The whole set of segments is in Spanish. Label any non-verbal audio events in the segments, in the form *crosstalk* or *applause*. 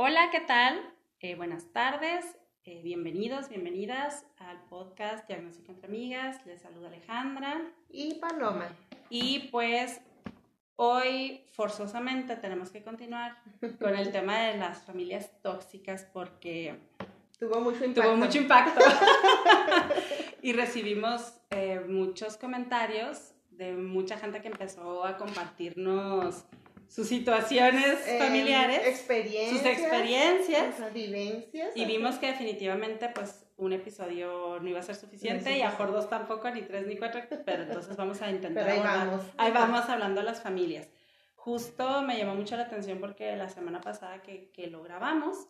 Hola, ¿qué tal? Eh, buenas tardes, eh, bienvenidos, bienvenidas al podcast Diagnóstico entre Amigas. Les saluda Alejandra. Y Paloma. Y pues hoy forzosamente tenemos que continuar con el tema de las familias tóxicas porque tuvo mucho impacto. Tuvo mucho impacto. *laughs* y recibimos eh, muchos comentarios de mucha gente que empezó a compartirnos sus situaciones Eh, familiares, experiencias, sus experiencias. sus vivencias. Y vimos que definitivamente pues un episodio no iba a ser suficiente No y a por dos tampoco, ni tres ni cuatro, pero entonces vamos a intentar Pero ahí abordar- vamos. Ahí vamos hablando a las familias. Justo me llamó mucho la atención porque la semana pasada que, que lo grabamos,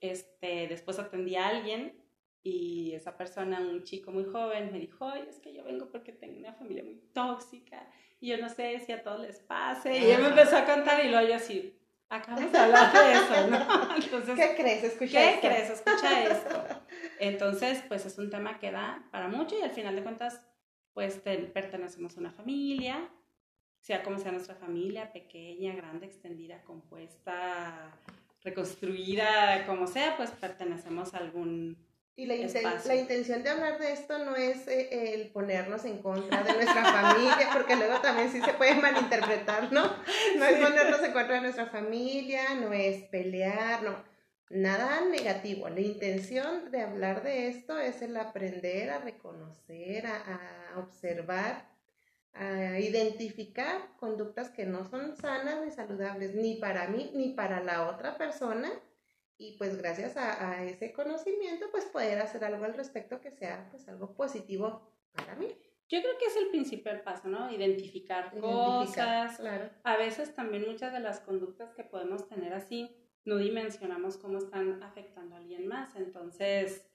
este, después atendí a alguien y esa persona, un chico muy joven, me dijo, Ay, es que yo vengo porque tengo una familia muy tóxica y yo no sé si a todos les pase. Y él me empezó a contar y luego yo así, acabamos de hablar de eso, ¿no? *laughs* Entonces, ¿Qué crees? Escucha ¿Qué esto. crees? Escucha *laughs* esto. Entonces, pues es un tema que da para mucho y al final de cuentas, pues te- pertenecemos a una familia, sea como sea nuestra familia, pequeña, grande, extendida, compuesta, reconstruida, como sea, pues pertenecemos a algún... Y la, la intención de hablar de esto no es eh, el ponernos en contra de nuestra familia, porque luego también sí se puede malinterpretar, ¿no? No es ponernos en contra de nuestra familia, no es pelear, no. Nada negativo. La intención de hablar de esto es el aprender a reconocer, a, a observar, a identificar conductas que no son sanas ni saludables, ni para mí ni para la otra persona y pues gracias a, a ese conocimiento pues poder hacer algo al respecto que sea pues algo positivo para mí. Yo creo que es el principal paso, ¿no? Identificar, Identificar, cosas. Claro. A veces también muchas de las conductas que podemos tener así, no dimensionamos cómo están afectando a alguien más. Entonces,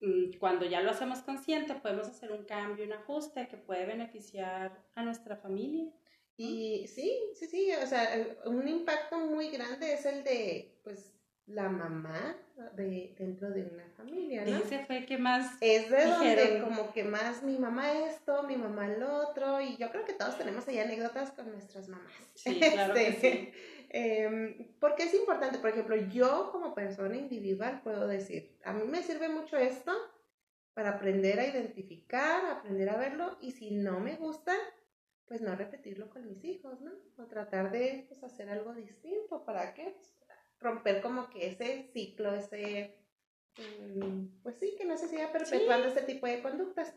mm, cuando ya lo hacemos consciente, podemos hacer un cambio, un ajuste que puede beneficiar a nuestra familia. Y sí, sí, sí, o sea, un impacto muy grande es el de pues la mamá de, dentro de una familia, ¿no? Ese fue que más... Es de donde como que más mi mamá esto, mi mamá lo otro, y yo creo que todos tenemos ahí anécdotas con nuestras mamás. Sí, claro que sí. *laughs* em, porque es importante, por ejemplo, yo como persona individual puedo decir, a mí me sirve mucho esto para aprender a identificar, aprender a verlo, y si no me gusta, pues no repetirlo con mis hijos, ¿no? O tratar de pues, hacer algo distinto, ¿para qué? Pues, romper como que ese ciclo, ese, mm, pues sí, que no se siga perpetuando este tipo de conductas.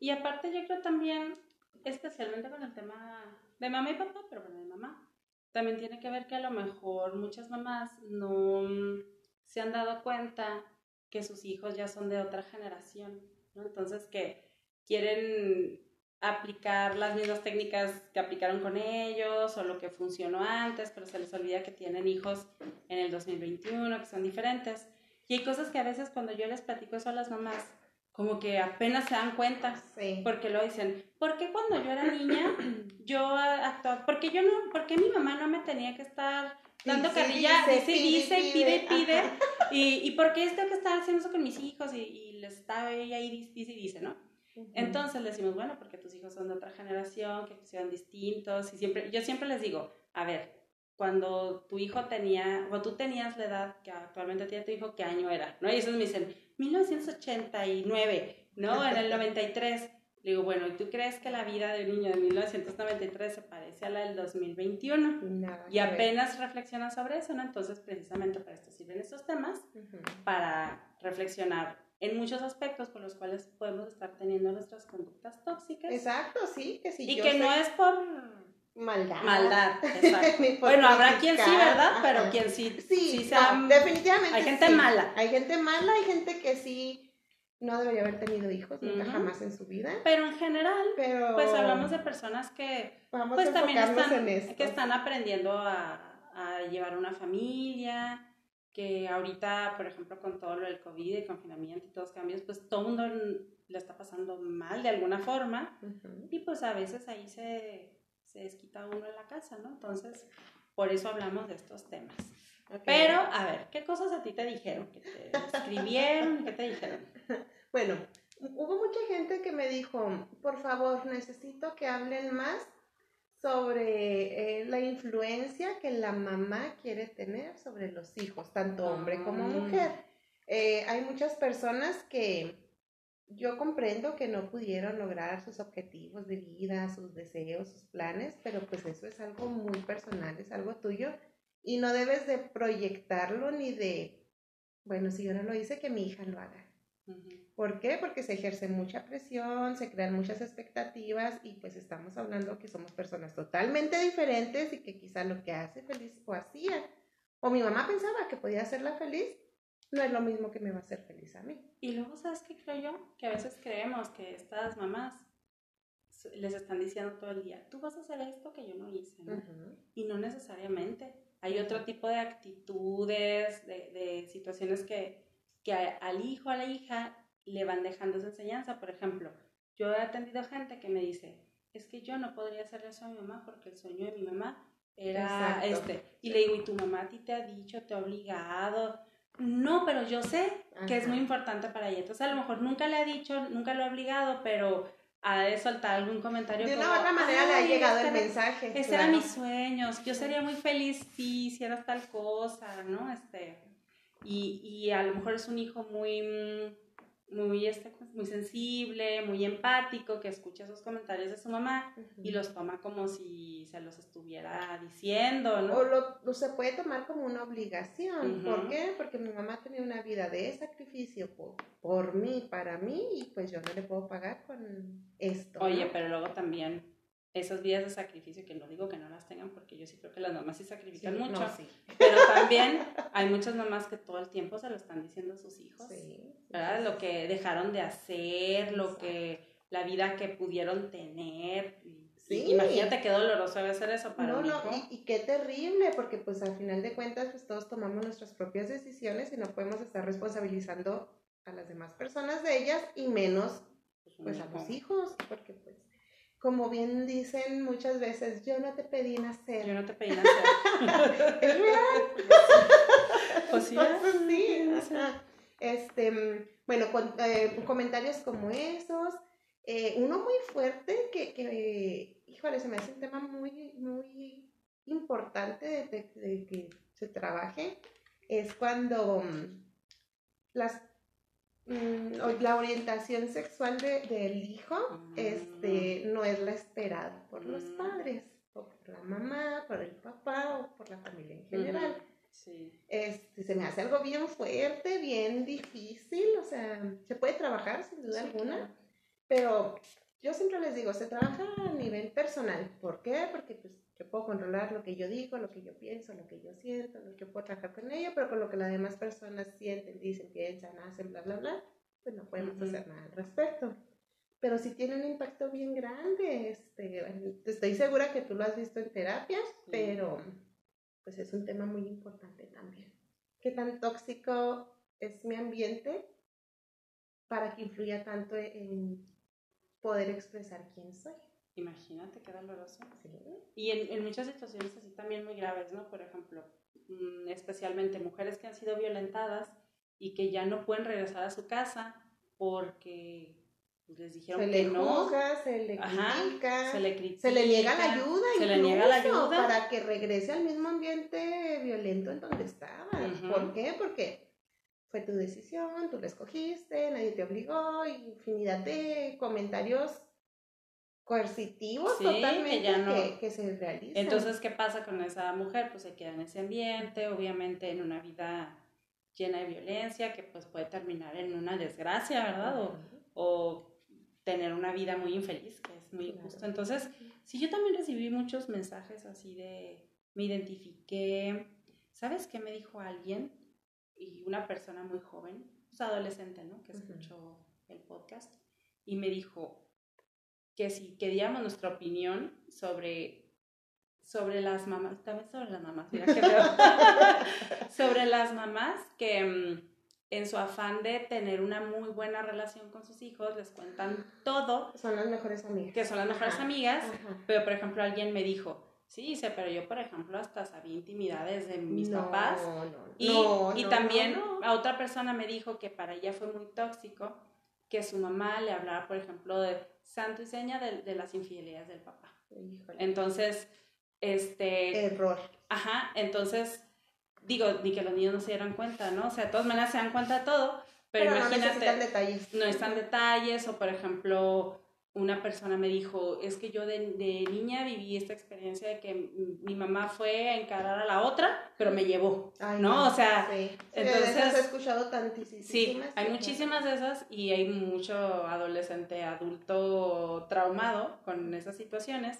Y aparte yo creo también, especialmente con el tema de mamá y papá, pero bueno, de mamá, también tiene que ver que a lo mejor muchas mamás no mm, se han dado cuenta que sus hijos ya son de otra generación, ¿no? Entonces que quieren aplicar las mismas técnicas que aplicaron con ellos o lo que funcionó antes, pero se les olvida que tienen hijos en el 2021, que son diferentes. Y hay cosas que a veces cuando yo les platico eso a las mamás, como que apenas se dan cuenta, Sí. porque lo dicen, ¿por qué cuando yo era niña yo actuaba, porque yo no, porque mi mamá no me tenía que estar dando Dice, carrilla, dice, dice, dice, pide, pide, pide, y, y por qué tengo que estar haciendo eso con mis hijos y, y les está ella ahí dice, dice y dice, ¿no? Entonces le decimos, bueno, porque tus hijos son de otra generación, que sean distintos, y siempre, yo siempre les digo, a ver, cuando tu hijo tenía, o tú tenías la edad que actualmente tiene tu hijo, ¿qué año era? ¿No? Y ellos me dicen, 1989, ¿no? En el 93. Le digo, bueno, ¿y tú crees que la vida de un niño de 1993 se parece a la del 2021? Nada Y que ver. apenas reflexionan sobre eso, ¿no? Entonces, precisamente para esto sirven estos temas, para reflexionar en muchos aspectos por los cuales podemos estar teniendo nuestras conductas tóxicas. Exacto, sí, que si y yo que no es por maldad. maldad, *laughs* exacto. Bueno, habrá quien sí, ¿verdad? ajá. Pero quien sí, Sí, sí no, sea- definitivamente. hay gente sí. mala. Hay gente mala, hay gente que sí no debería haber tenido hijos nunca jamás en su vida. Pero en general, Pero pues hablamos de personas que vamos pues a también están, en que están aprendiendo a, a llevar una familia, que ahorita, por ejemplo, con todo lo del COVID, el confinamiento y todos los cambios, pues todo el mundo le está pasando mal de alguna forma y pues a veces ahí se, se desquita uno en la casa, ¿no? Entonces, por eso hablamos de estos temas. Ok. Pero, a ver, ¿qué cosas a ti te dijeron? ¿Qué te escribieron? ¿Qué te dijeron? *laughs* Bueno, hubo mucha gente que me dijo, por favor, necesito que hablen más sobre eh, la influencia que la mamá quiere tener sobre los hijos, tanto hombre como Ah. mujer. Eh, hay muchas personas que yo comprendo que no pudieron lograr sus objetivos de vida, sus deseos, sus planes, pero pues eso es algo muy personal, es algo tuyo y no debes de proyectarlo ni de, bueno, si yo no lo hice, que mi hija lo haga. ¿Por qué? Porque se ejerce mucha presión, se crean muchas expectativas y pues estamos hablando que somos personas totalmente diferentes y que quizá lo que hace feliz o hacía, o mi mamá pensaba que podía hacerla feliz, no es lo mismo que me va a hacer feliz a mí. Y luego, ¿sabes qué creo yo? Que a veces creemos que estas mamás les están diciendo todo el día, tú vas a hacer esto que yo no hice, ¿no? Ujú. Y no necesariamente. Hay otro tipo de actitudes, de, de situaciones que, que al hijo, a la hija, le van dejando esa enseñanza. Por ejemplo, yo he atendido gente que me dice, es que yo no podría hacerle eso a mi mamá porque el sueño de mi mamá era Exacto. este. Y le digo, ¿y tu mamá a ti te ha dicho, te ha obligado? No, pero yo sé que es muy importante para ella. Entonces, a lo mejor nunca le ha dicho, nunca lo ha obligado, pero ha de soltar algún comentario. De una como, u otra manera le ha "Ay, llegado este el era- mensaje. ese claro. era mis sueños. Yo sería muy feliz si hicieras tal cosa, ¿no? Este, y, y a lo mejor es un hijo muy, mm, muy, este, muy sensible, muy empático, que escucha esos comentarios de su mamá y los toma como si se los estuviera diciendo, ¿no? O lo, lo se puede tomar como una obligación. ¿Por qué? Porque mi mamá tenía una vida de sacrificio por, por mí, para mí, y pues yo no le puedo pagar con esto. Oye, ¿no? pero luego también esas vidas de sacrificio, que no digo que no las tengan, porque yo sí creo que las mamás sí Sí, sacrifican no, mucho, sí. pero también hay muchas mamás que todo el tiempo se lo están diciendo a sus hijos. Sí, ¿verdad? Lo que dejaron de hacer, lo que, la vida que pudieron tener. Sí. imagínate qué doloroso debe ser eso para No, un no, hijo. y, y qué terrible, porque pues al final de cuentas pues todos tomamos nuestras propias decisiones y no podemos estar responsabilizando a las demás personas de ellas y menos Pues, pues a los hijos, porque pues como bien dicen muchas veces, yo no te pedí nacer. Yo no te pedí nacer. *laughs* Es real. *laughs* Pues sí, Entonces, sí, sí. ajá. Este, bueno, con, eh, comentarios como esos. eh, uno muy fuerte que, que, híjole, se me hace un tema muy, muy importante de, de- de que se trabaje, es cuando mm, las, mm, la orientación sexual de- del hijo Mm. este, no es la esperada por los Mm. padres, o por la mamá, por el papá, o por la familia en general Sí. este, se me hace algo bien fuerte, bien difícil, o sea, se puede trabajar sin duda Sí, alguna, claro. pero yo siempre les digo, se trabaja a nivel personal. ¿Por qué? Porque pues yo puedo controlar lo que yo digo, lo que yo pienso, lo que yo siento, lo que yo puedo trabajar con ello, pero con lo que las demás personas sienten, dicen, piensan, hacen, bla, bla, bla, pues no podemos hacer nada al respecto. Pero sí tiene un impacto bien grande, este, estoy segura que tú lo has visto en terapias, Sí. pero pues es un tema muy importante también. ¿Qué tan tóxico es mi ambiente para que influya tanto en poder expresar quién soy? Imagínate qué doloroso. ¿Sí? Y en, en muchas situaciones así también muy graves, ¿no? Por ejemplo, mm, especialmente mujeres que han sido violentadas y que ya no pueden regresar a su casa porque les dijeron Se que le no, juzga, se le Ajá, critica, se le critica, se le niega la ayuda, se le niega la ayuda. para que regrese al mismo ambiente violento en donde estaba. Ujú. ¿Por qué? Porque fue tu decisión, tú la escogiste, nadie te obligó, infinidad de comentarios coercitivos Sí, totalmente que ya no- que, que se realizan. Entonces, ¿qué pasa con esa mujer? Pues se queda en ese ambiente, obviamente en una vida llena de violencia que pues puede terminar en una desgracia, ¿verdad? O, tener una vida muy infeliz, que es muy Claro. injusto. Entonces, sí, yo también recibí muchos mensajes así de, me identifiqué, ¿sabes qué me dijo alguien? Y una persona muy joven, pues adolescente, ¿no? Que escuchó el podcast, y me dijo que si queríamos nuestra opinión sobre, sobre las mamás, también sobre las mamás, mira qué feo. *laughs* sobre las mamás que mm, en su afán de tener una muy buena relación con sus hijos les cuentan todo, Son las mejores amigas. que son las mejores Ajá, amigas, ajá. pero por ejemplo alguien me dijo, sí, dice, pero yo por ejemplo hasta sabía intimidades de mis No, papás. no, no, Y, no, y también a otra persona me dijo que para ella fue muy tóxico que su mamá le hablara, por ejemplo, de santo y seña de, de las infidelidades del papá. Entonces, este... Error. Ajá, entonces, digo, ni que los niños no se dieran cuenta, ¿no? O sea, de todas maneras se dan cuenta de todo, pero, imagínate... No necesitan detalles. No están detalles, o por ejemplo, una persona me dijo, es que yo de, de, niña viví esta experiencia de que mi mamá fue a encarar a la otra, pero me llevó, ¿no? O sea, sí. entonces... he escuchado tantísimas. Sí, hay muchísimas de esas y hay mucho adolescente, adulto traumado con esas situaciones.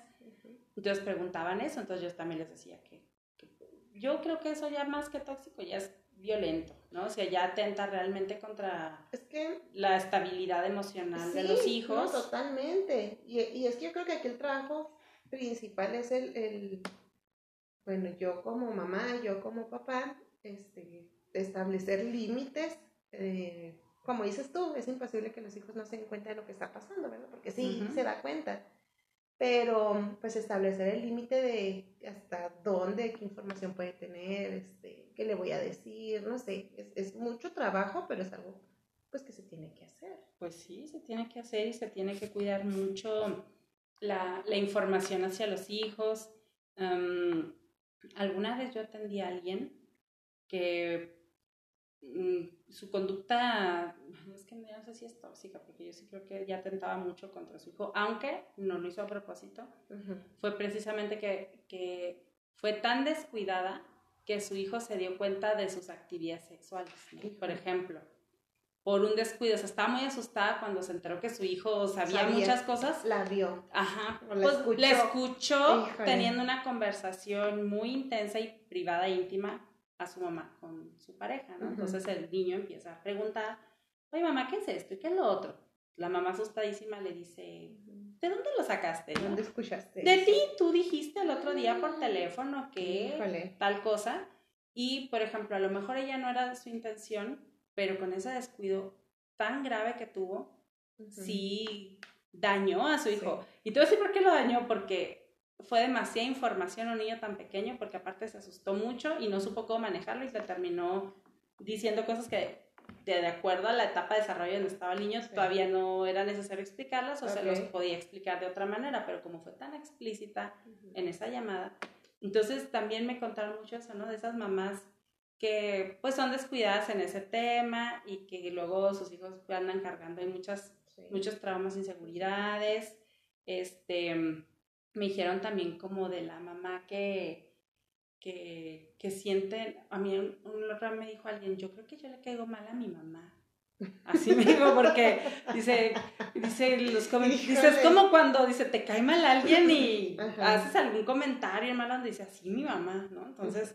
Entonces preguntaban eso, entonces yo también les decía que, que yo creo que eso ya más que tóxico ya es violento, ¿no? O sea, ya atenta realmente contra es que, la estabilidad emocional de los hijos. No, totalmente. Y, y, es que yo creo que aquí el trabajo principal es el, el, bueno, yo como mamá, yo como papá, este, establecer límites. Eh, como dices tú, es imposible que los hijos no se den cuenta de lo que está pasando, ¿verdad? Porque sí, se da cuenta pero pues establecer el límite de hasta dónde, qué información puede tener, este, qué le voy a decir, no sé, es, es, mucho trabajo, pero es algo pues que se tiene que hacer. Pues sí, se tiene que hacer y se tiene que cuidar mucho la, la información hacia los hijos. alguna vez yo atendí a alguien que su conducta es que no sé si es tóxica, porque yo sí creo que ya tentaba mucho contra su hijo, aunque no lo hizo a propósito, fue precisamente que, que, fue tan descuidada que su hijo se dio cuenta de sus actividades sexuales. Por ejemplo, por un descuido, o sea, estaba muy asustada cuando se enteró que su hijo sabía, muchas cosas. La vio. Ajá, pues le escuchó teniendo una conversación muy intensa y privada e íntima a su mamá con su pareja, ¿no? Entonces el niño empieza a preguntar oye mamá, ¿qué es esto? ¿Y qué es lo otro? La mamá asustadísima le dice, ¿de dónde lo sacaste? ¿De dónde escuchaste? De ti, tú dijiste el otro día por teléfono que tal cosa. Y, por ejemplo, a lo mejor ella no era su intención, pero con ese descuido tan grave que tuvo, sí dañó a su hijo. Y a decir por qué lo dañó, porque fue demasiada información a un niño tan pequeño, porque aparte se asustó mucho y no supo cómo manejarlo y se terminó diciendo cosas que de, acuerdo a la etapa de desarrollo donde estaba el niño, todavía no era necesario explicarlas o se los podía explicar de otra manera, pero como fue tan explícita en esa llamada, entonces también me contaron mucho eso, ¿no? De esas mamás que pues son descuidadas en ese tema y que luego sus hijos andan cargando en muchas, muchos traumas, inseguridades. Este, me dijeron también como de la mamá que que, que sienten, a mí un, un me dijo alguien, yo creo que yo le caigo mal a mi mamá. Así me dijo, porque dice, dice, los dice, es como cuando, dice, te cae mal alguien y haces algún comentario malo donde dice, así mi mamá, ¿no? Entonces,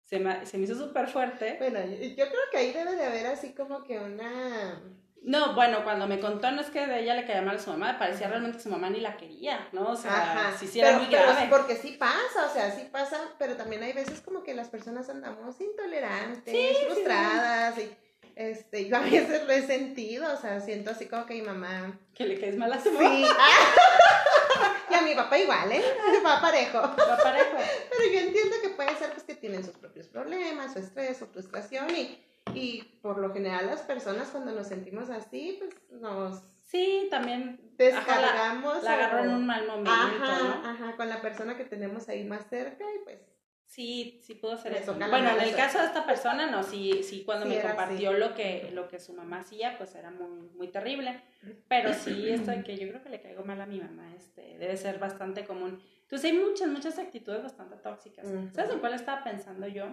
se me, se me hizo súper fuerte. Bueno, yo creo que ahí debe de haber así como que una no, bueno, cuando me contó no es que de ella le caía mal a su mamá, parecía realmente que su mamá ni la quería, ¿no? O sea, sí, sí era muy grave. porque sí pasa, o sea, sí pasa, pero también hay veces como que las personas andamos intolerantes, frustradas, y este, yo a veces lo he sentido, o sea, siento así como que mi mamá... Que le caes mal a su mamá. Sí. *laughs* y a mi papá igual, ¿eh? Va parejo. Va parejo. *laughs* Pero yo entiendo que puede ser pues que tienen sus propios problemas, su estrés, su frustración y y por lo general las personas cuando nos sentimos así, pues nos... Sí, también descargamos. la, agarró en un mal momento, ajá, Ajá, con la persona que tenemos ahí más cerca y pues... Sí, sí pudo ser eso. Bueno, en el caso de esta persona, no, sí, sí cuando me compartió lo que, lo que su mamá hacía, pues era muy, muy terrible. Pero sí, esto de que yo creo que le caigo mal a mi mamá, este, debe ser bastante común. Entonces hay muchas, muchas actitudes bastante tóxicas. ¿Sabes en cuál estaba pensando yo?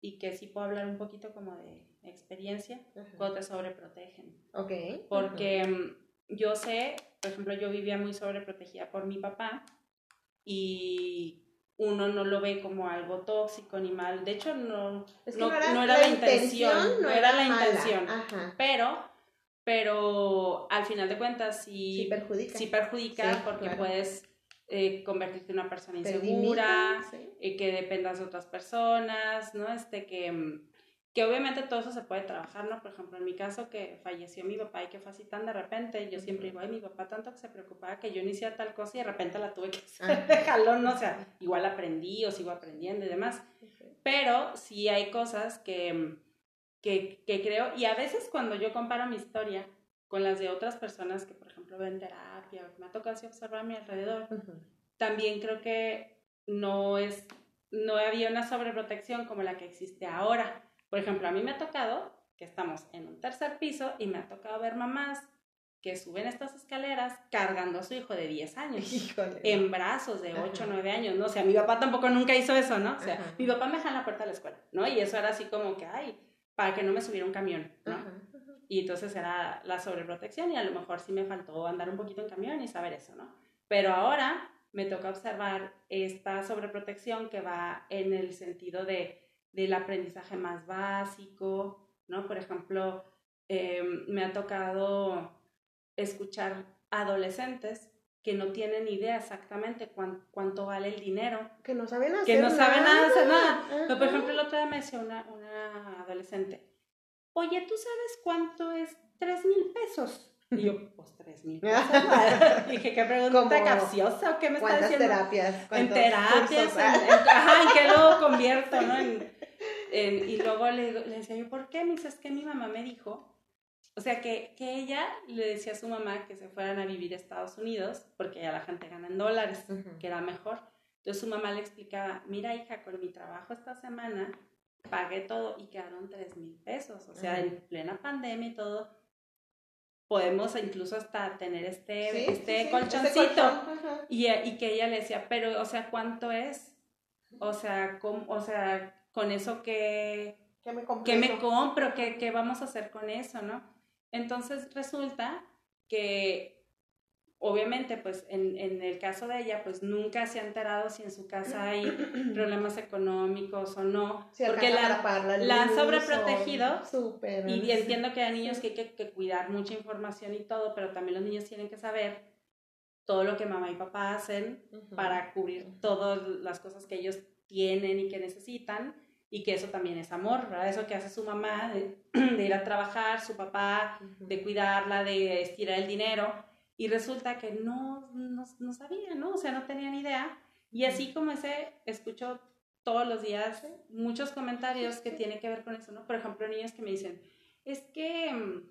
Y que sí puedo hablar un poquito como de experiencia cuando te sobreprotegen. Ok. Porque mm, yo sé, por ejemplo, yo vivía muy sobreprotegida por mi papá y uno no lo ve como algo tóxico ni mal. De hecho, no, no, era, la, intención, no era, la intención. Pero, pero al final de cuentas sí, sí perjudica, sí perjudica porque puedes eh, convertirte en una persona insegura, y que dependas de otras personas, ¿no? Este, que, mm, que obviamente todo eso se puede trabajar, ¿no? Por ejemplo, en mi caso que falleció mi papá y que fue así tan de repente, yo siempre digo, ay, mi papá tanto que se preocupaba que yo no hiciera tal cosa y de repente la tuve que hacer de jalón, ¿no? O sea, igual aprendí o sigo aprendiendo y demás. Pero sí hay cosas que, mm, que, que creo, y a veces cuando yo comparo mi historia con las de otras personas que, por ejemplo, ven terapia, me ha tocado así observar a mi alrededor, también creo que no es, no había una sobreprotección como la que existe ahora. Por ejemplo, a mí me ha tocado que estamos en un tercer piso y me ha tocado ver mamás que suben estas escaleras cargando a su hijo de 10 años en brazos de 8 o 9 años, ¿no? O sea, mi papá tampoco nunca hizo eso, ¿no? O sea, mi papá me dejaba en la puerta de la escuela, ¿no? Y eso era así como que, ay, para que no me subiera un camión, ¿no? Y entonces era la sobreprotección y a lo mejor sí me faltó andar un poquito en camión y saber eso, ¿no? Pero ahora me toca observar esta sobreprotección que va en el sentido de, del aprendizaje más básico, ¿no? Por ejemplo, em, me ha tocado escuchar adolescentes que no tienen idea exactamente cuánto vale el dinero. Que no saben hacer Que no saben nada. hacer nada. por ejemplo, el otro día me decía una, una adolescente, oye, ¿tú sabes cuánto es tres mil pesos? Y yo, *laughs* pues tres mil pesos. *laughs* dije, qué pregunta capciosa, ¿o qué me está diciendo? terapias? En terapias, en, ajá, ¿en qué lo *laughs* convierto, no? y luego le, le decía yo, ¿por qué? Me dice, es que mi mamá me dijo o sea, que, que, ella le decía a su mamá que se fueran a vivir a Estados Unidos, porque ya la gente gana en dólares, que era mejor. Entonces su mamá le explicaba, mira hija, con mi trabajo esta semana pagué todo y quedaron tres mil pesos. O sea, en plena pandemia y todo, podemos incluso hasta tener este, este este colchoncito. y, y, que ella le decía, pero, o sea, ¿cuánto es? O sea, ¿cómo, o sea con eso que... ¿Qué me, ¿Qué me compro? ¿Qué, ¿Qué vamos a hacer con eso, no? Entonces resulta que obviamente pues en, en, el caso de ella pues nunca se ha enterado si en su casa hay *clears throat* problemas económicos o no, porque la, la, han sobreprotegido y entiendo que hay niños que hay que, cuidar mucha información y todo, pero también los niños tienen que saber todo lo que mamá y papá hacen para cubrir todas las cosas que ellos tienen y que necesitan y que eso también es amor, ¿verdad? Eso que hace su mamá de, *clears throat* ir a trabajar, su papá, de cuidarla, de estirar el dinero, y resulta que no, no, no sabía, ¿no? O sea, no tenía ni idea. Y así como ese, escucho todos los días muchos comentarios que tienen que ver con eso, ¿no? Por ejemplo, niños que me dicen, es que, mm,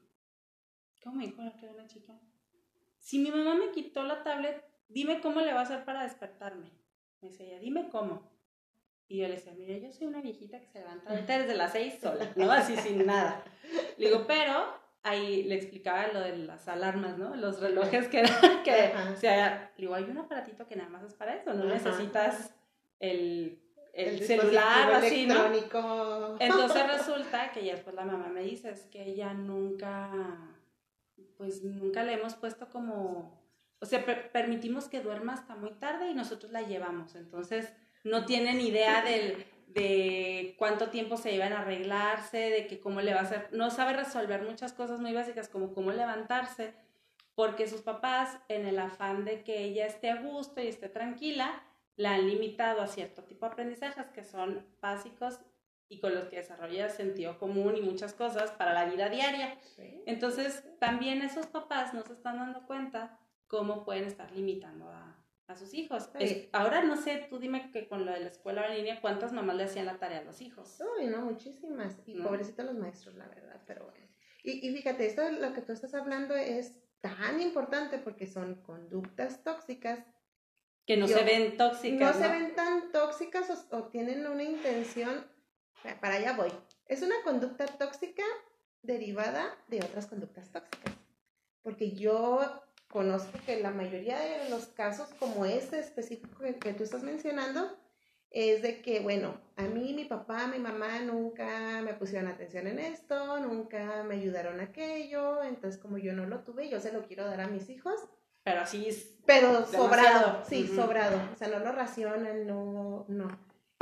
¿cómo me dijo la que una chica? Si mi mamá me quitó la tablet, dime cómo le va a hacer para despertarme. Me decía ella, dime cómo. Y yo le decía, mira, yo soy una viejita que se levanta desde las seis sola, *laughs* ¿no? Así sin nada. Le digo, pero ahí le explicaba lo de las alarmas, ¿no? Los relojes que *laughs* que, o sea, digo, hay un aparatito que nada más es para eso, no necesitas el, el, celular así, ¿no? Entonces resulta que ya después la mamá me dice, es que ella nunca, pues nunca le hemos puesto como, o sea, permitimos que duerma hasta muy tarde y nosotros la llevamos, entonces no tienen idea del, de cuánto tiempo se iban a arreglarse, de que cómo le va a hacer, no sabe resolver muchas cosas muy básicas como cómo levantarse, porque sus papás, en el afán de que ella esté a gusto y esté tranquila, la han limitado a cierto tipo de aprendizajes que son básicos y con los que desarrolla sentido común y muchas cosas para la vida diaria. Entonces, también esos papás no se están dando cuenta cómo pueden estar limitando a, a sus hijos. ahora no sé, tú dime que con lo de la escuela en línea, ¿cuántas mamás le hacían la tarea a los hijos? Uy, no, muchísimas. Y pobrecitos los maestros, la verdad, pero bueno. Y, y fíjate, esto lo que tú estás hablando es tan importante porque son conductas tóxicas. Que no se ven tóxicas. No, se ven tan tóxicas o, o tienen una intención, para allá voy. Es una conducta tóxica derivada de otras conductas tóxicas. Porque yo conozco que la mayoría de los casos, como este específico que, tú estás mencionando, es de que, bueno, a mí, mi papá, mi mamá nunca me pusieron atención en esto, nunca me ayudaron aquello, entonces como yo no lo tuve, yo se lo quiero dar a mis hijos. Pero así es. Pero sobrado, sí, sobrado. O sea, no lo racionan, no, no.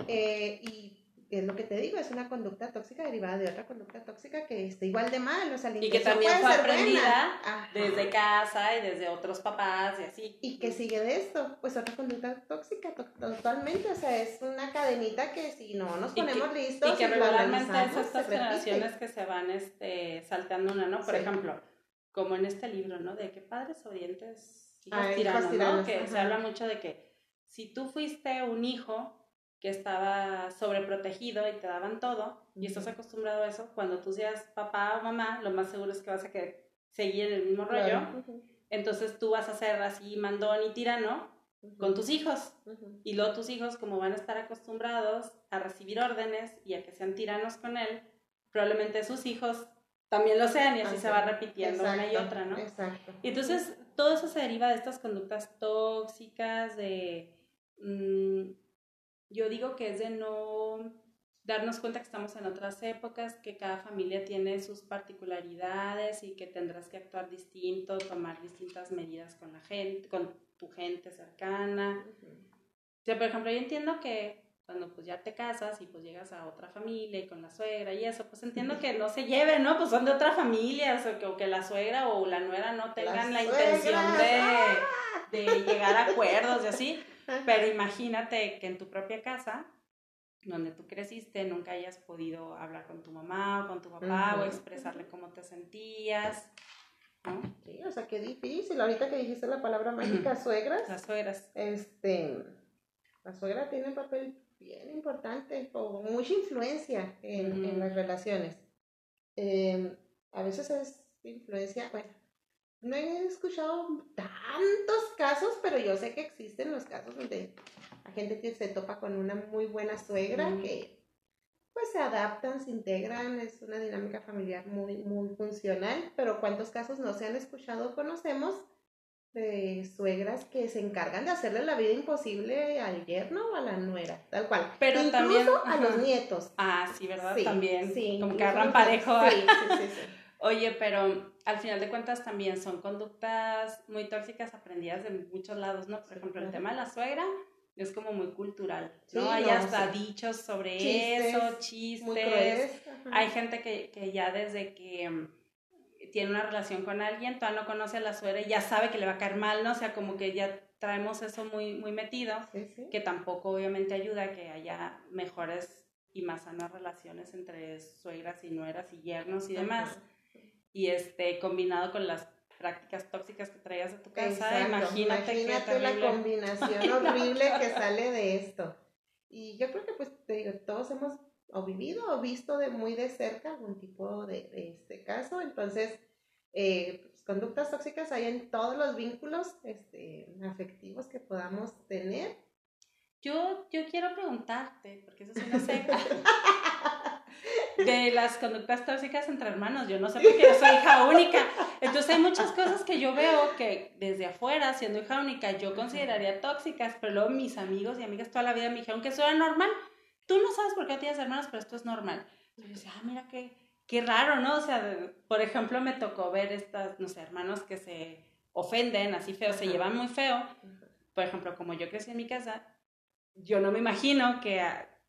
Eh, y es lo que te digo, es una conducta tóxica derivada de otra conducta tóxica que está igual de mal, o sea, Y que también fue aprendida desde casa y desde otros papás y así. ¿Y que sigue de esto? Pues otra conducta tóxica, totalmente, o sea, es una cadenita que si no nos ponemos listos... Y que regularmente es estas generaciones que se van este, saltando una, ¿no? Por ejemplo, como en este libro, ¿no? De que padres orientes, hijos, ah, tiranos, ¿no? Que se habla mucho de que si tú fuiste un hijo que estaba sobreprotegido y te daban todo, y estás acostumbrado a eso, cuando tú seas papá o mamá, lo más seguro es que vas a querer seguir el mismo rollo. Entonces tú vas a ser así mandón y tirano, con tus hijos. Y luego tus hijos, como van a estar acostumbrados a recibir órdenes y a que sean tiranos con él, probablemente sus hijos también lo sean y así se va repitiendo una y otra, ¿no? Exacto. Y entonces todo eso se deriva de estas conductas tóxicas, de... Mm, yo digo que es de no darnos cuenta que estamos en otras épocas, que cada familia tiene sus particularidades y que tendrás que actuar distinto, tomar distintas medidas con la gente, con tu gente cercana. O sea, por ejemplo, yo entiendo que cuando pues ya te casas y pues llegas a otra familia y con la suegra y eso, pues entiendo que no se lleven, ¿no? Pues son de otra familia, o que, o que la suegra o la nuera no tengan la, intención de, de llegar a acuerdos y así. Pero imagínate que en tu propia casa, donde tú creciste, nunca hayas podido hablar con tu mamá o con tu papá o expresarle cómo te sentías. ¿no? Sí, o sea, qué difícil. Ahorita que dijiste la palabra mágica, *clears throat* suegras. Las suegras. Este, la suegra tiene un papel bien importante o mucha influencia en, en las relaciones. Em, a veces es influencia, bueno, no he escuchado tantos casos, pero yo sé que existen los casos donde la gente que se topa con una muy buena suegra que pues se adaptan, se integran, es una dinámica familiar muy, muy funcional, pero ¿cuántos casos no se han escuchado o conocemos de suegras que se encargan de hacerle la vida imposible al yerno o a la nuera, tal cual. Pero Incluso también a los nietos. Ah, sí, ¿verdad? Sí, también. sí, como que agarran parejo. *laughs* Sí, sí, sí, sí. Oye, pero al final de cuentas también son conductas muy tóxicas aprendidas de muchos lados, ¿no? Por Sí, ejemplo, el tema de la suegra es como muy cultural, Sí, ¿no? Hay no, hasta sí. dichos sobre Chistes, eso, chistes. Hay gente que, que ya desde que mm, tiene una relación con alguien, todavía no conoce a la suegra y ya sabe que le va a caer mal, ¿no? O sea, como que ya traemos eso muy, muy metido, Sí, sí. que tampoco obviamente ayuda a que haya mejores y más sanas relaciones entre suegras y nueras y yernos y demás. Ajá. Y este, combinado con las prácticas tóxicas que traías de tu casa, Exacto. imagínate, qué Imagínate la combinación *laughs* horrible que sale de esto. Y yo creo que, pues, te digo, todos hemos o vivido o visto de muy de cerca algún tipo de, de este caso. Entonces, eh, pues, conductas tóxicas hay en todos los vínculos este, afectivos que podamos tener. Yo, yo quiero preguntarte, porque eso sí no sé, de las conductas tóxicas entre hermanos. Yo no sé porque yo soy hija única. Entonces hay muchas cosas que yo veo que desde afuera, siendo hija única, yo consideraría tóxicas, pero luego mis amigos y amigas toda la vida me dijeron que eso era normal. Tú no sabes por qué tienes hermanos, pero esto es normal. Entonces yo decía, ah, mira qué, qué raro, ¿no? O sea, de- por ejemplo, me tocó ver estas, no sé, hermanos que se ofenden así feo, se llevan muy feo. Por ejemplo, como yo crecí en mi casa, yo no me imagino que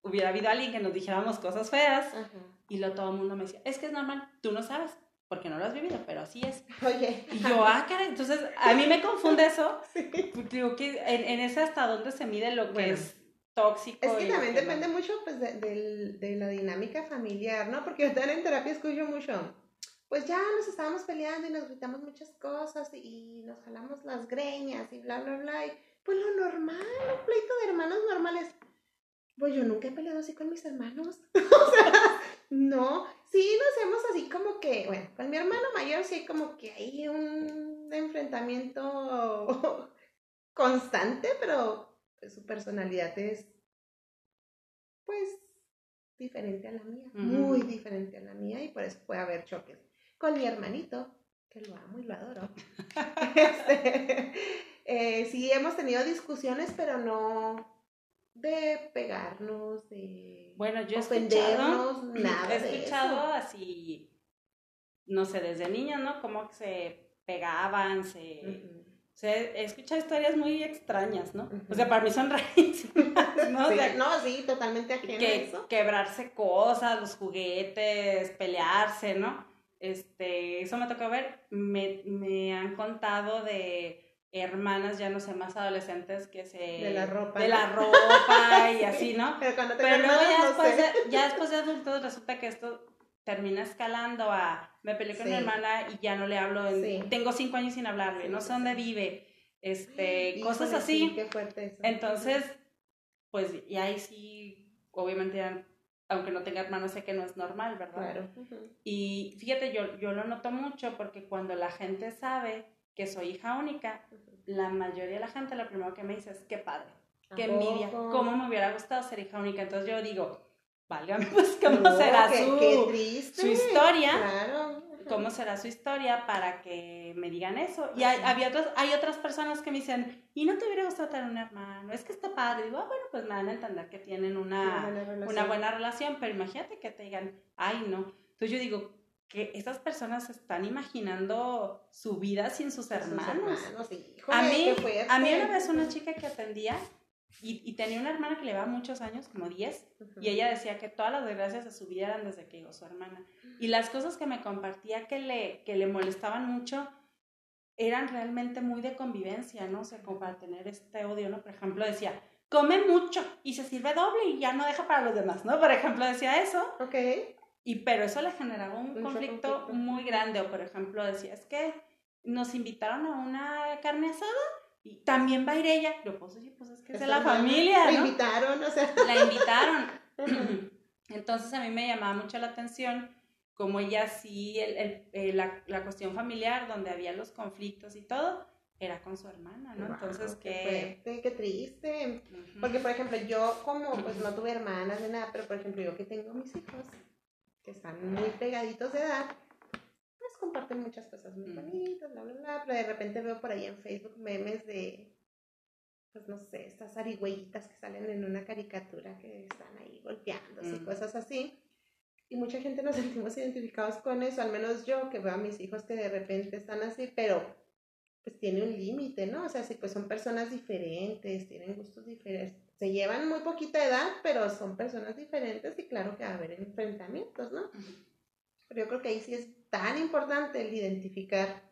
hubiera habido alguien que nos dijéramos cosas feas Ajá. y lo todo el mundo me decía, es que es normal, tú no sabes, porque no lo has vivido, pero así es. *laughs* Oye. Y yo, ah, caray, entonces a mí me confunde eso. *laughs* Sí. Digo que en, en ese hasta dónde se mide lo que Bueno. es tóxico. Es que también no. depende mucho pues, de, del- de la dinámica familiar, ¿no? Porque yo también en terapia escucho mucho, pues ya nos estábamos peleando y nos gritamos muchas cosas y nos jalamos las greñas y bla, bla, bla. Y pues lo normal, un pleito de hermanos normales. Pues yo nunca he peleado así con mis hermanos. *laughs* o sea, no. Sí, nos hacemos así como que, bueno, con mi hermano mayor sí hay como que hay un enfrentamiento *laughs* constante, pero pues, su personalidad es, pues, diferente a la mía, muy diferente a la mía y por eso puede haber choques. Con mi hermanito, que lo amo y lo adoro. *laughs* este, eh, sí, hemos tenido discusiones, pero no de pegarnos, de Bueno, yo he ofendernos, escuchado, nada he de escuchado eso. así, no sé, desde niña, ¿no? Como que se pegaban, se... O sea, he escuchado historias muy extrañas, ¿no? O sea, para mí son *laughs* rarísimas, ¿no? O Sí, sea, no, sí, totalmente ajeno que, eso. quebrarse cosas, los juguetes, pelearse, ¿no? Este, eso me tocó ver. Me, me han contado de hermanas, ya no sé, más adolescentes que se... De la ropa, De ¿no? la ropa y *laughs* así, ¿no? Pero cuando tengo Pero luego ya no después, de, ya después de adultos resulta que esto termina escalando a me peleé con mi hermana y ya no le hablo, en- Sí. tengo cinco años sin hablarle, Sí, no sí, sé dónde vive, este, cosas así. sí, qué fuerte eso. Entonces, pues, y ahí sí, obviamente, aunque no tenga hermanos, sé que no es normal, ¿verdad? Claro. Y fíjate, yo, yo lo noto mucho porque cuando la gente sabe que soy hija única, la mayoría de la gente lo primero que me dice es, qué padre, qué envidia, cómo me hubiera gustado ser hija única. Entonces yo digo, válgame, *laughs* pues cómo será su, su historia. Claro cómo será su historia para que me digan eso. Y hay, había otras, hay otras personas que me dicen, ¿y no te hubiera gustado tener un hermano? Es que está padre. digo, ah, bueno, pues me van a entender que tienen una, una, buena relación, pero imagínate que te digan, ay, no. Entonces yo digo, que esas personas están imaginando su vida sin sus hermanos. a, mí, a mí una vez una chica que atendía y, y, tenía una hermana que le va muchos años, como 10, y ella decía que todas las desgracias de su vida eran desde que llegó su hermana. Y las cosas que me compartía que le, que le molestaban mucho eran realmente muy de convivencia, ¿no? O sea, como para tener este odio, ¿no? Por ejemplo, decía, come mucho y se sirve doble y ya no deja para los demás, ¿no? Por ejemplo, decía eso. Ok. Y pero eso le generaba un conflicto, muy grande. O por ejemplo, decía, es que nos invitaron a una carne asada y también va a ir ella. Yo, pues, oye, pues es que es de la familia. La invitaron, o sea. La invitaron. *laughs* Entonces a mí me llamaba mucho la atención como ella sí, el, el, eh, la, la, cuestión familiar, donde había los conflictos y todo, era con su hermana, ¿no? Entonces, qué... Qué, qué triste. Porque, por ejemplo, yo como, pues no tuve hermanas ni nada, pero, por ejemplo, yo que tengo mis hijos, que están muy pegaditos de edad, comparten muchas cosas muy bonitas, bla, bla, bla, pero de repente veo por ahí en Facebook memes de, pues no sé, estas arigüellitas que salen en una caricatura que están ahí golpeándose y cosas así. Y mucha gente nos *laughs* sentimos identificados con eso, al menos yo que veo a mis hijos que de repente están así, pero pues tiene un límite, ¿no? O sea, sí, pues son personas diferentes, tienen gustos diferentes, se llevan muy poquita edad, pero son personas diferentes y claro que va a haber enfrentamientos, ¿no? Pero yo creo que ahí sí es tan importante el identificar,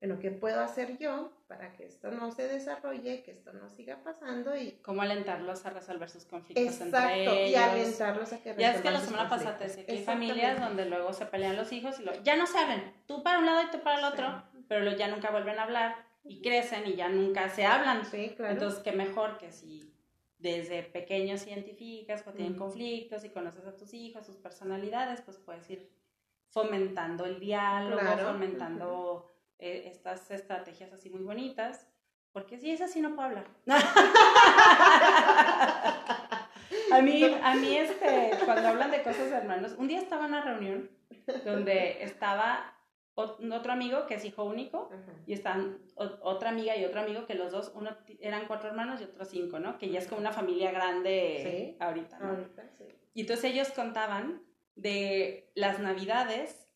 bueno, ¿qué puedo hacer yo para que esto no se desarrolle, que esto no siga pasando y... Cómo alentarlos a resolver sus conflictos entre ellos. y alentarlos a que Ya es que la semana pasada te decía que hay familias donde luego se pelean los hijos y ya no saben, tú para un lado y tú para el otro, pero ya nunca vuelven a hablar y crecen y ya nunca se hablan. Sí, claro. Entonces, qué mejor que si desde pequeños identificas cuando tienen conflictos y conoces a tus hijos, sus personalidades, pues puedes ir fomentando el diálogo, fomentando eh, estas estrategias así muy bonitas, porque si es así no puedo hablar. *laughs* a mí, a mí este, cuando hablan de cosas hermanos, un día estaba en una reunión donde estaba otro amigo que es hijo único y están otra amiga y otro amigo que los dos, uno eran cuatro hermanos y otro cinco, ¿no? Que ya es como una familia grande ahorita, ¿no? Y entonces ellos contaban de las navidades,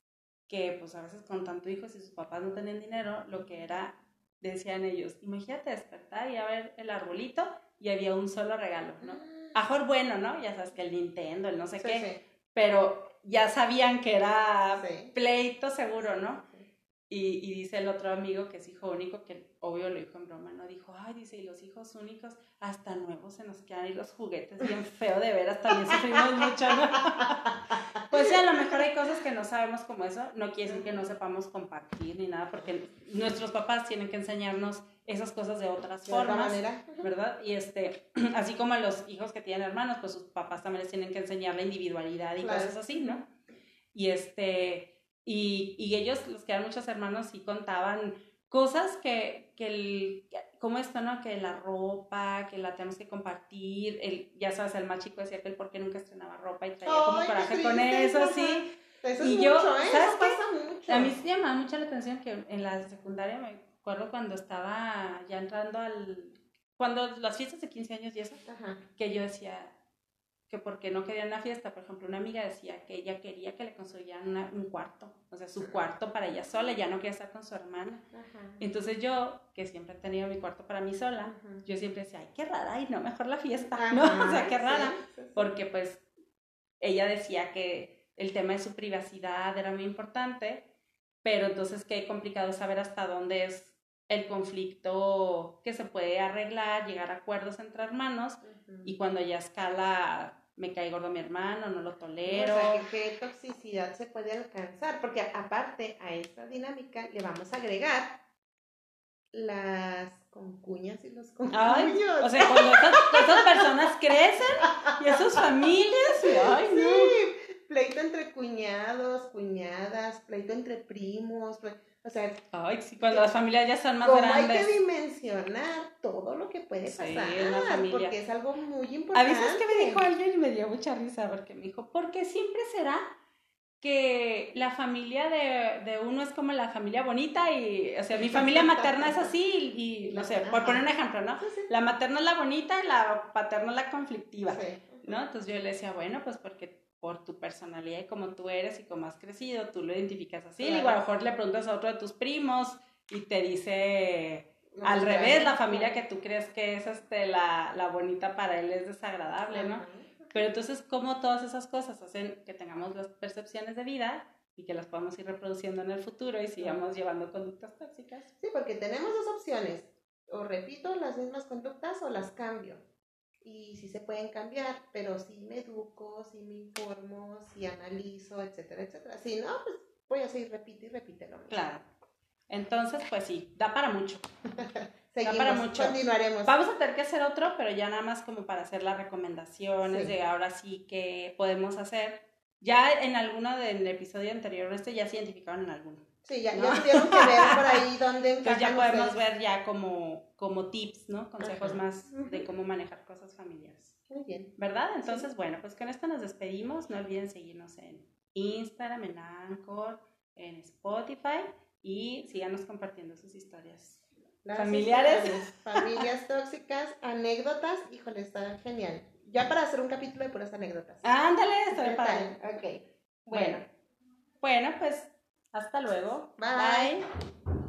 que pues a veces con tanto hijos y sus papás no tenían dinero, lo que era, decían ellos, imagínate despertar y a ver el arbolito y había un solo regalo, ¿no? Ah. Mejor bueno, ¿no? Ya sabes que el Nintendo, el no sé qué, pero ya sabían que era pleito seguro, ¿no? Y, y, dice el otro amigo que es hijo único, que obvio lo dijo en broma, ¿no? Dijo, ay, dice, y los hijos únicos, hasta nuevos se nos quedan y los juguetes, bien feo de ver, hasta bien sufrimos mucho, ¿no? *laughs* pues sí, a lo mejor hay cosas que no sabemos como eso, no quiere decir que no sepamos compartir ni nada, porque nuestros papás tienen que enseñarnos esas cosas de otras formas, ¿verdad? Y este, *clears throat* así como a los hijos que tienen hermanos, pues sus papás también les tienen que enseñar la individualidad y cosas así, ¿no? Y este y, y ellos, los que eran muchos hermanos, sí contaban cosas que, que el, como esto, ¿no? Que la ropa, que la tenemos que compartir, el, ya sabes, el más chico decía que él porque nunca estrenaba ropa y traía como coraje con eso, sí. Eso y yo, mucho, ¿eh? ¿sabes pasa mucho. A mí sí llama mucho la atención que en la secundaria me acuerdo cuando estaba ya entrando al, cuando las fiestas de 15 años y eso, que yo decía, que porque no querían una fiesta, por ejemplo, una amiga decía que ella quería que le construyeran un cuarto, o sea, su cuarto para ella sola, ya no quería estar con su hermana. Entonces yo, que siempre he tenido mi cuarto para mí sola, yo siempre decía, ay, qué rara, y no, mejor la fiesta, ¿no? *laughs* O sea, qué rara, porque pues ella decía que el tema de su privacidad era muy importante, pero entonces qué complicado saber hasta dónde es el conflicto que se puede arreglar, llegar a acuerdos entre hermanos, y cuando ya escala me cae gordo mi hermano, no lo tolero. O sea, ¿qué toxicidad se puede alcanzar? Porque aparte a esta dinámica le vamos a agregar las concuñas y los concuños. o sea, cuando esas, personas crecen y esas familias, *laughs* ay, sí, pleito entre cuñados, cuñadas, pleito entre primos, ple- o sea, Ay, sí, cuando las familias ya son más hay grandes. que dimensionar todo lo que puede Sí, pasar, en la familia. porque es algo muy A importante. veces que me dijo alguien y me dio mucha risa porque me dijo, porque siempre será que la familia de, de uno es como la familia bonita y, o sea, mi familia materna es así y, y, no sé, por poner un ejemplo, ¿no? Sí, sí. La materna es la bonita y la paterna es la conflictiva, Sí. ¿no? Entonces yo le decía, bueno, pues porque por tu personalidad y como tú eres y como has crecido, tú lo identificas así. Claro. Digo, a lo mejor le preguntas a otro de tus primos y te dice No, al revés, la familia que tú crees que es este, la, la bonita para él es desagradable, ¿no? Ajá. Pero entonces, ¿cómo todas esas cosas hacen que tengamos las percepciones de vida y que las podamos ir reproduciendo en el futuro y sigamos llevando conductas tóxicas? Sí, porque tenemos dos opciones. O repito las mismas conductas o las cambio. Y sí se pueden cambiar, pero sí me educo, sí me informo, sí analizo, etcétera, etcétera. Si no, pues voy a seguir, repite y repite lo mismo. Claro. Entonces, pues sí, da para mucho. *laughs* Seguimos, para mucho. continuaremos. Vamos a tener que hacer otro, pero ya nada más como para hacer las recomendaciones Sí. de ahora sí que podemos hacer. Ya en alguno del episodio anterior, este ya se identificaron en alguno. Sí, ya, ¿no? ya tuvieron que ver por ahí *laughs* dónde Entonces ya podemos ustedes. ver ya como, como tips, ¿no? Consejos Ajá. más de cómo manejar cosas familiares. Muy bien. ¿Verdad? Entonces, bueno, pues con esto nos despedimos. No olviden seguirnos en Instagram, en Anchor, en Spotify y síganos compartiendo sus historias. Las Familiares. historias, Familias tóxicas, anécdotas. Híjole, está genial. Ya para hacer un capítulo de puras anécdotas. Ándale, ¿Qué está padre. Ok. Bueno, bueno, pues hasta luego. Bye. Bye.